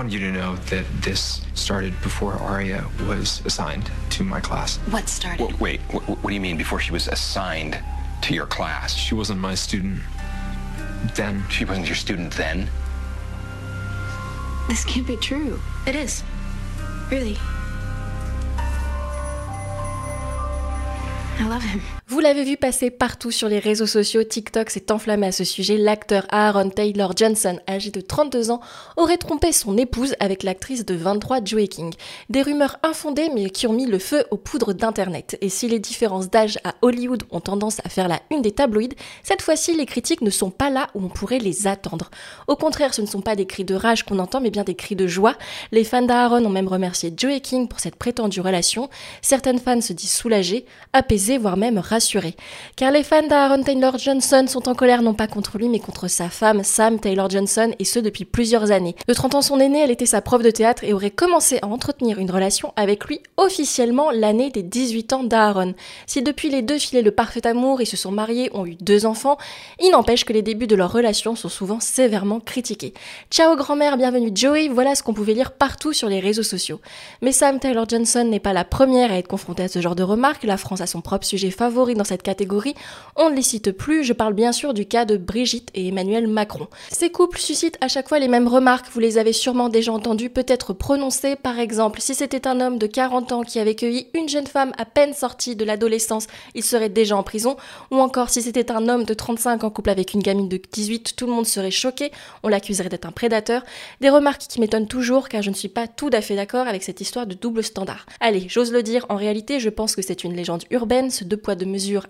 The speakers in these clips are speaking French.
wanted you to know that this started before Aria was assigned to my class. What started? Wait, wait what, what do you mean before she was assigned to your class? She wasn't my student then. She wasn't your student then? This can't be true. It is. Really. I love him. Vous l'avez vu passer partout sur les réseaux sociaux, TikTok s'est enflammé à ce sujet. L'acteur Aaron Taylor Johnson, âgé de 32 ans, aurait trompé son épouse avec l'actrice de 23 Joey King. Des rumeurs infondées mais qui ont mis le feu aux poudres d'Internet. Et si les différences d'âge à Hollywood ont tendance à faire la une des tabloïds, cette fois-ci les critiques ne sont pas là où on pourrait les attendre. Au contraire, ce ne sont pas des cris de rage qu'on entend mais bien des cris de joie. Les fans d'Aaron ont même remercié Joey King pour cette prétendue relation. Certaines fans se disent soulagées, apaisées, voire même rassurées car les fans d'Aaron Taylor Johnson sont en colère non pas contre lui mais contre sa femme Sam Taylor Johnson et ce depuis plusieurs années. De 30 ans son aînée, elle était sa prof de théâtre et aurait commencé à entretenir une relation avec lui officiellement l'année des 18 ans d'Aaron. Si depuis les deux filaient le parfait amour, ils se sont mariés, ont eu deux enfants, il n'empêche que les débuts de leur relation sont souvent sévèrement critiqués. Ciao grand-mère, bienvenue Joey, voilà ce qu'on pouvait lire partout sur les réseaux sociaux. Mais Sam Taylor Johnson n'est pas la première à être confrontée à ce genre de remarques, la France a son propre sujet favori dans cette catégorie, on ne les cite plus, je parle bien sûr du cas de Brigitte et Emmanuel Macron. Ces couples suscitent à chaque fois les mêmes remarques, vous les avez sûrement déjà entendues, peut-être prononcées, par exemple, si c'était un homme de 40 ans qui avait cueilli une jeune femme à peine sortie de l'adolescence, il serait déjà en prison, ou encore si c'était un homme de 35 en couple avec une gamine de 18, tout le monde serait choqué, on l'accuserait d'être un prédateur, des remarques qui m'étonnent toujours car je ne suis pas tout à fait d'accord avec cette histoire de double standard. Allez, j'ose le dire, en réalité je pense que c'est une légende urbaine, ce deux poids deux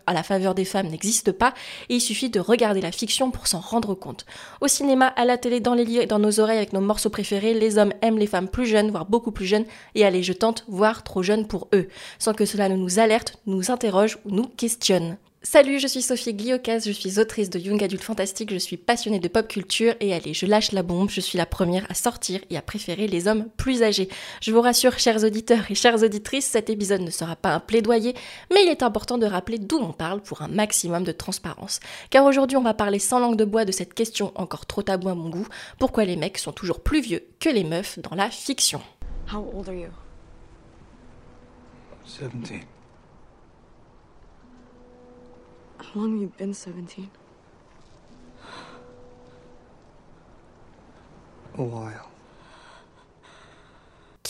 à la faveur des femmes n'existe pas et il suffit de regarder la fiction pour s'en rendre compte. Au cinéma, à la télé, dans les et dans nos oreilles avec nos morceaux préférés, les hommes aiment les femmes plus jeunes, voire beaucoup plus jeunes, et allez, je tente, voire trop jeunes pour eux, sans que cela ne nous alerte, nous interroge ou nous questionne. Salut, je suis Sophie Gliocas, je suis autrice de Young Adult Fantastique, je suis passionnée de pop culture et allez, je lâche la bombe, je suis la première à sortir et à préférer les hommes plus âgés. Je vous rassure, chers auditeurs et chères auditrices, cet épisode ne sera pas un plaidoyer, mais il est important de rappeler d'où on parle pour un maximum de transparence. Car aujourd'hui, on va parler sans langue de bois de cette question encore trop taboue à mon goût, pourquoi les mecs sont toujours plus vieux que les meufs dans la fiction. How old are you? 17. How long have you been 17? A while.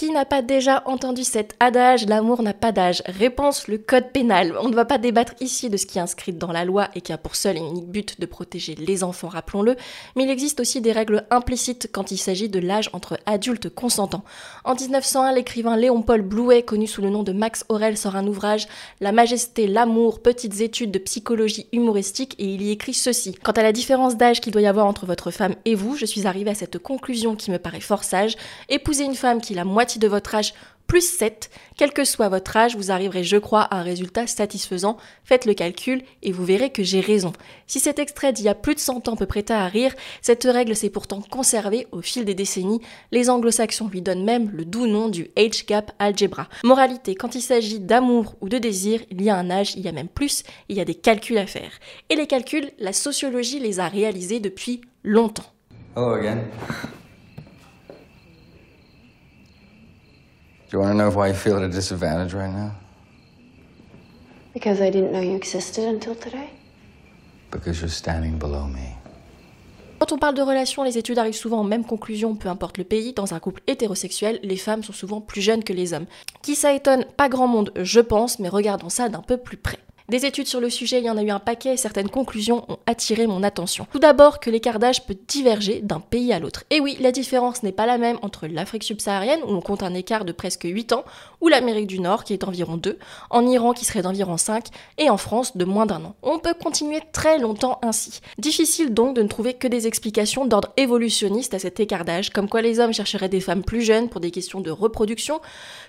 Qui n'a pas déjà entendu cet adage L'amour n'a pas d'âge Réponse le code pénal. On ne va pas débattre ici de ce qui est inscrit dans la loi et qui a pour seul et unique but de protéger les enfants, rappelons-le, mais il existe aussi des règles implicites quand il s'agit de l'âge entre adultes consentants. En 1901, l'écrivain Léon-Paul Blouet, connu sous le nom de Max Aurel, sort un ouvrage La majesté, l'amour, petites études de psychologie humoristique et il y écrit ceci. Quant à la différence d'âge qu'il doit y avoir entre votre femme et vous, je suis arrivé à cette conclusion qui me paraît fort sage. Épouser une femme qui la moitié de votre âge plus 7, quel que soit votre âge, vous arriverez, je crois, à un résultat satisfaisant. Faites le calcul et vous verrez que j'ai raison. Si cet extrait d'il y a plus de 100 ans peut prêter à rire, cette règle s'est pourtant conservée au fil des décennies. Les anglo-saxons lui donnent même le doux nom du age gap algebra. Moralité, quand il s'agit d'amour ou de désir, il y a un âge, il y a même plus, il y a des calculs à faire. Et les calculs, la sociologie les a réalisés depuis longtemps. Hello again. Do you want to know why you feel at a disadvantage right now? Because I didn't know you existed until today? Because you're standing below me. Quand on parle de relations, les études arrivent souvent aux mêmes conclusions, peu importe le pays. Dans un couple hétérosexuel, les femmes sont souvent plus jeunes que les hommes. Qui ça étonne? Pas grand monde, je pense, mais regardons ça d'un peu plus près. Des études sur le sujet, il y en a eu un paquet et certaines conclusions ont attiré mon attention. Tout d'abord que l'écart d'âge peut diverger d'un pays à l'autre. Et oui, la différence n'est pas la même entre l'Afrique subsaharienne, où on compte un écart de presque 8 ans, ou l'Amérique du Nord, qui est d'environ 2, en Iran, qui serait d'environ 5, et en France, de moins d'un an. On peut continuer très longtemps ainsi. Difficile donc de ne trouver que des explications d'ordre évolutionniste à cet écart comme quoi les hommes chercheraient des femmes plus jeunes pour des questions de reproduction,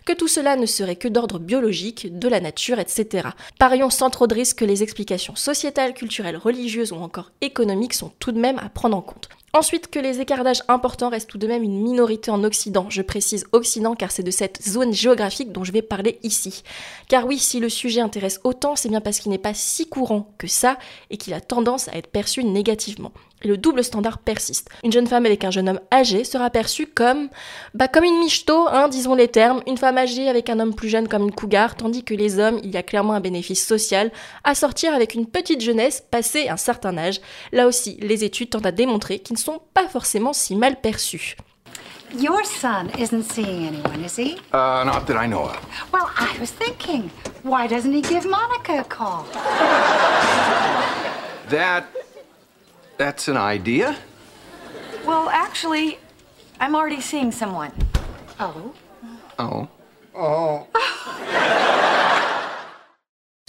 que tout cela ne serait que d'ordre biologique, de la nature, etc. Parions sans trop de risques que les explications sociétales, culturelles, religieuses ou encore économiques sont tout de même à prendre en compte. Ensuite, que les écarts d'âge importants restent tout de même une minorité en Occident. Je précise Occident car c'est de cette zone géographique dont je vais parler ici. Car oui, si le sujet intéresse autant, c'est bien parce qu'il n'est pas si courant que ça et qu'il a tendance à être perçu négativement. Et le double standard persiste. Une jeune femme avec un jeune homme âgé sera perçue comme, bah, comme une michto, hein, disons les termes, une femme âgée avec un homme plus jeune comme une cougar, tandis que les hommes, il y a clairement un bénéfice social à sortir avec une petite jeunesse passée un certain âge. Là aussi, les études tentent à démontrer qu'ils ne sont pas forcément si mal perçus. Your son isn't seeing anyone, is he? Uh, not that I know of. Well, I was thinking, why doesn't he give Monica a call? That. That's an idea? Well, actually, I'm already seeing someone. Oh. Oh. Oh.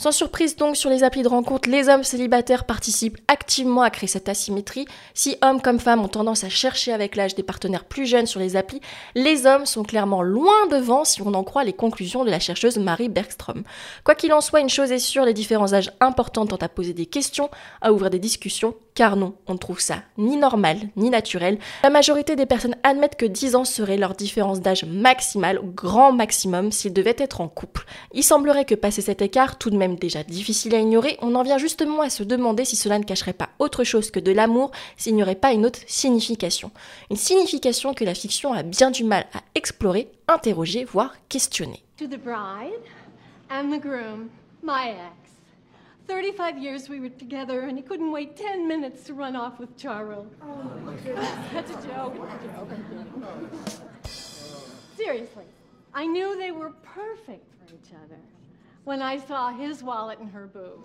Sans surprise donc sur les applis de rencontre, les hommes célibataires participent activement à créer cette asymétrie. Si hommes comme femmes ont tendance à chercher avec l'âge des partenaires plus jeunes sur les applis, les hommes sont clairement loin devant si on en croit les conclusions de la chercheuse Marie Bergstrom. Quoi qu'il en soit, une chose est sûre, les différents âges importants tentent à poser des questions, à ouvrir des discussions, car non, on ne trouve ça ni normal, ni naturel. La majorité des personnes admettent que 10 ans serait leur différence d'âge maximale, grand maximum, s'ils devaient être en couple. Il semblerait que passer cet écart, tout de même déjà difficile à ignorer, on en vient justement à se demander si cela ne cacherait pas autre chose que de l'amour, s'il n'y aurait pas une autre signification. Une signification que la fiction a bien du mal à explorer, interroger, voire questionner. To the bride and the groom. 35 years we were together, and he couldn't wait 10 minutes to run off with a joke. Oh, That's a joke. Seriously, I knew they were perfect for each other when I saw his wallet in her boobs.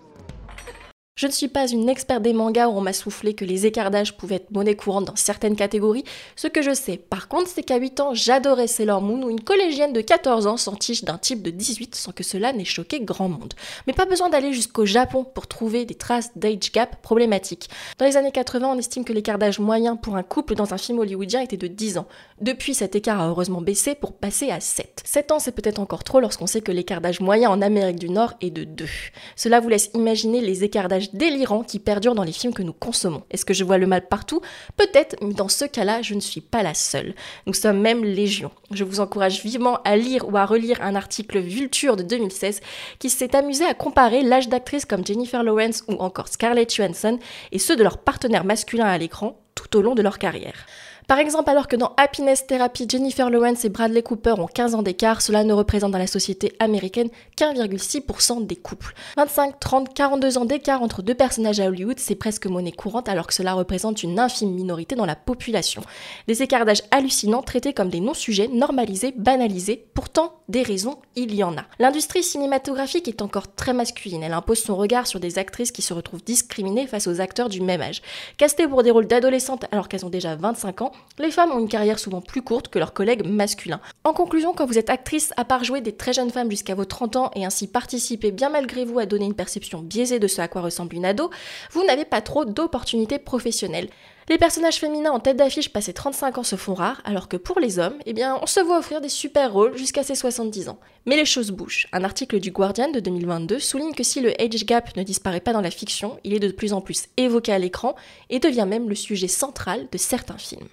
Je ne suis pas une experte des mangas où on m'a soufflé que les écarts d'âge pouvaient être monnaie courante dans certaines catégories. Ce que je sais, par contre, c'est qu'à 8 ans, j'adorais Sailor Moon où une collégienne de 14 ans s'entiche d'un type de 18 sans que cela n'ait choqué grand monde. Mais pas besoin d'aller jusqu'au Japon pour trouver des traces d'age gap problématiques. Dans les années 80, on estime que l'écart d'âge moyen pour un couple dans un film hollywoodien était de 10 ans. Depuis, cet écart a heureusement baissé pour passer à 7. 7 ans, c'est peut-être encore trop lorsqu'on sait que l'écart d'âge moyen en Amérique du Nord est de 2. Cela vous laisse imaginer les écarts d'âge délirants qui perdurent dans les films que nous consommons. Est-ce que je vois le mal partout? Peut-être, mais dans ce cas-là, je ne suis pas la seule. Nous sommes même légion. Je vous encourage vivement à lire ou à relire un article Vulture de 2016 qui s'est amusé à comparer l'âge d'actrices comme Jennifer Lawrence ou encore Scarlett Johansson et ceux de leurs partenaires masculins à l'écran tout au long de leur carrière. Par exemple, alors que dans Happiness Therapy, Jennifer Lawrence et Bradley Cooper ont 15 ans d'écart, cela ne représente dans la société américaine qu'1,6% des couples. 25, 30, 42 ans d'écart entre deux personnages à Hollywood, c'est presque monnaie courante alors que cela représente une infime minorité dans la population. Des écarts d'âge hallucinants traités comme des non-sujets, normalisés, banalisés, pourtant des raisons, il y en a. L'industrie cinématographique est encore très masculine, elle impose son regard sur des actrices qui se retrouvent discriminées face aux acteurs du même âge. Castées pour des rôles d'adolescentes alors qu'elles ont déjà 25 ans, les femmes ont une carrière souvent plus courte que leurs collègues masculins. En conclusion, quand vous êtes actrice, à part jouer des très jeunes femmes jusqu'à vos 30 ans et ainsi participer bien malgré vous à donner une perception biaisée de ce à quoi ressemble une ado, vous n'avez pas trop d'opportunités professionnelles. Les personnages féminins en tête d'affiche passés 35 ans se font rares, alors que pour les hommes, eh bien, on se voit offrir des super rôles jusqu'à ses 70 ans. Mais les choses bougent. Un article du Guardian de 2022 souligne que si le age gap ne disparaît pas dans la fiction, il est de plus en plus évoqué à l'écran et devient même le sujet central de certains films.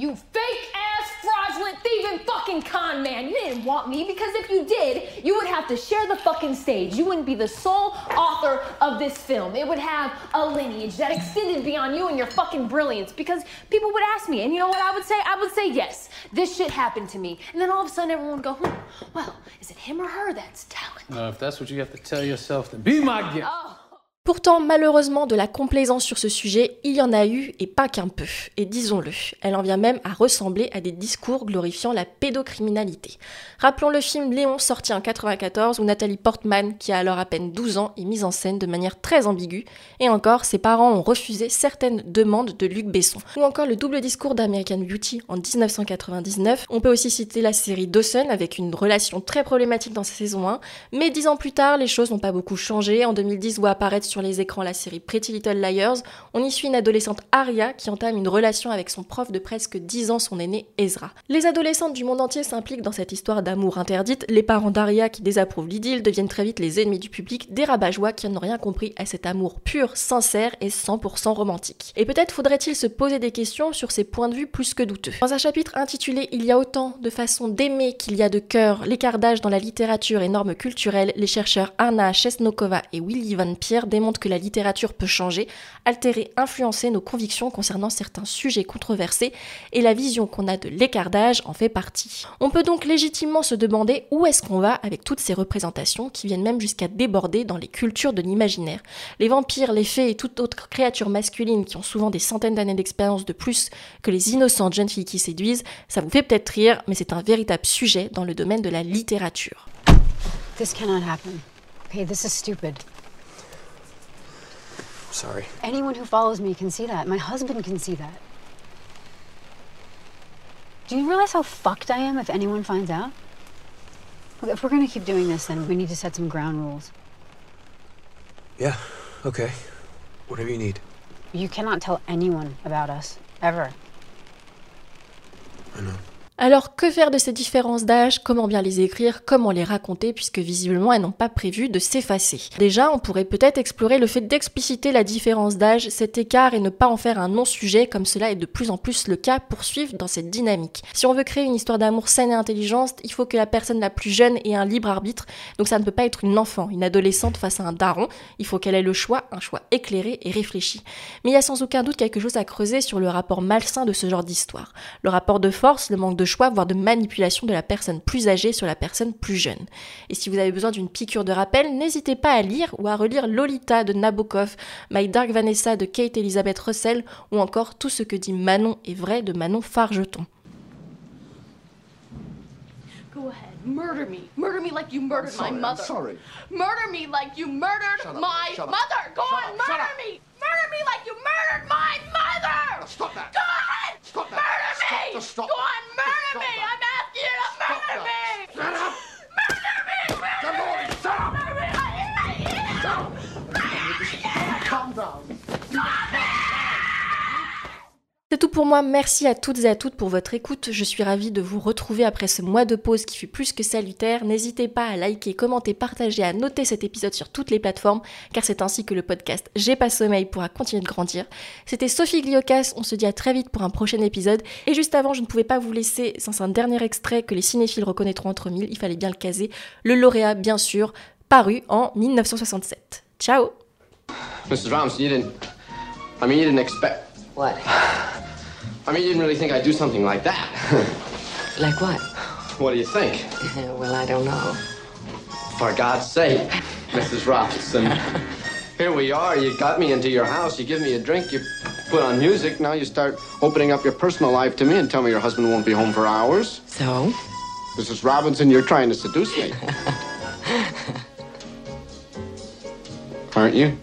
You fake ass, fraudulent, thieving fucking con man. You didn't want me because if you did, you would have to share the fucking stage. You wouldn't be the sole author of this film. It would have a lineage that extended beyond you and your fucking brilliance because people would ask me, and you know what I would say? I would say, yes, this shit happened to me. And then all of a sudden everyone would go, hmm, well, is it him or her that's talented? No, if that's what you have to tell yourself, then be my guest. Oh. Pourtant, malheureusement, de la complaisance sur ce sujet, il y en a eu et pas qu'un peu. Et disons-le, elle en vient même à ressembler à des discours glorifiant la pédocriminalité. Rappelons le film Léon sorti en 94 où Nathalie Portman, qui a alors à peine 12 ans, est mise en scène de manière très ambiguë. Et encore, ses parents ont refusé certaines demandes de Luc Besson. Ou encore le double discours d'American Beauty en 1999. On peut aussi citer la série Dawson avec une relation très problématique dans sa saison 1. Mais dix ans plus tard, les choses n'ont pas beaucoup changé. En 2010, où apparaître sur les écrans la série Pretty Little Liars, on y suit une adolescente Aria qui entame une relation avec son prof de presque 10 ans, son aîné Ezra. Les adolescentes du monde entier s'impliquent dans cette histoire d'amour interdite, les parents d'Aria qui désapprouvent l'idylle deviennent très vite les ennemis du public, des rabat-joie qui n'ont rien compris à cet amour pur, sincère et 100% romantique. Et peut-être faudrait-il se poser des questions sur ces points de vue plus que douteux. Dans un chapitre intitulé Il y a autant de façons d'aimer qu'il y a de cœur, l'écart d'âge dans la littérature et normes culturelles, les chercheurs Anna Chesnokova et Willy Van Pierre démontre que la littérature peut changer, altérer, influencer nos convictions concernant certains sujets controversés, et la vision qu'on a de l'écart d'âge en fait partie. On peut donc légitimement se demander où est-ce qu'on va avec toutes ces représentations qui viennent même jusqu'à déborder dans les cultures de l'imaginaire. Les vampires, les fées et toute autre créature masculine qui ont souvent des centaines d'années d'expérience de plus que les innocentes jeunes filles qui séduisent, ça vous fait peut-être rire, mais c'est un véritable sujet dans le domaine de la littérature. This cannot happen. Okay, this is stupid. Sorry. Anyone who follows me can see that. My husband can see that. Do you realize how fucked I am if anyone finds out? Look, if we're gonna keep doing this, then we need to set some ground rules. Yeah, okay. Whatever you need. You cannot tell anyone about us, ever. I know. Alors que faire de ces différences d'âge? Comment bien les écrire? Comment les raconter? Puisque visiblement elles n'ont pas prévu de s'effacer. Déjà, on pourrait peut-être explorer le fait d'expliciter la différence d'âge, cet écart et ne pas en faire un non-sujet comme cela est de plus en plus le cas pour suivre dans cette dynamique. Si on veut créer une histoire d'amour saine et intelligente, il faut que la personne la plus jeune ait un libre arbitre. Donc ça ne peut pas être une enfant, une adolescente face à un daron. Il faut qu'elle ait le choix, un choix éclairé et réfléchi. Mais il y a sans aucun doute quelque chose à creuser sur le rapport malsain de ce genre d'histoire. Le rapport de force, le manque de choix, voire de manipulation de la personne plus âgée sur la personne plus jeune. Et si vous avez besoin d'une piqûre de rappel, n'hésitez pas à lire ou à relire Lolita de Nabokov, My Dark Vanessa de Kate Elizabeth Russell ou encore Tout ce que dit Manon est vrai de Manon Fargeton. Go ahead, murder me. Murder me like you murdered my mother. sorry. Murder me like you murdered Shut up, my shut up, mother. Go shut on, up, shut murder up. me. Murder me like you murdered my mother. Stop that. Go ahead. Stop that. Murder Stop- me. just stop Go on, murder Stop me. that. I'm tout pour moi, merci à toutes et à toutes pour votre écoute. Je suis ravie de vous retrouver après ce mois de pause qui fut plus que salutaire. N'hésitez pas à liker, commenter, partager, à noter cet épisode sur toutes les plateformes, car c'est ainsi que le podcast J'ai pas sommeil pourra continuer de grandir. C'était Sophie Gliocas, on se dit à très vite pour un prochain épisode. Et juste avant, je ne pouvais pas vous laisser sans un dernier extrait que les cinéphiles reconnaîtront entre mille, il fallait bien le caser. Le lauréat, bien sûr, paru en 1967. Ciao Mrs. Robinson, you didn't. I mean, you didn't expect. What? I mean, you didn't really think I'd do something like that. Like what? what do you think? well, I don't know. For God's sake, Mrs. Robinson. Here we are. You got me into your house. You give me a drink. You put on music. Now you start opening up your personal life to me and tell me your husband won't be home for hours. So? Mrs. Robinson, you're trying to seduce me. Aren't you?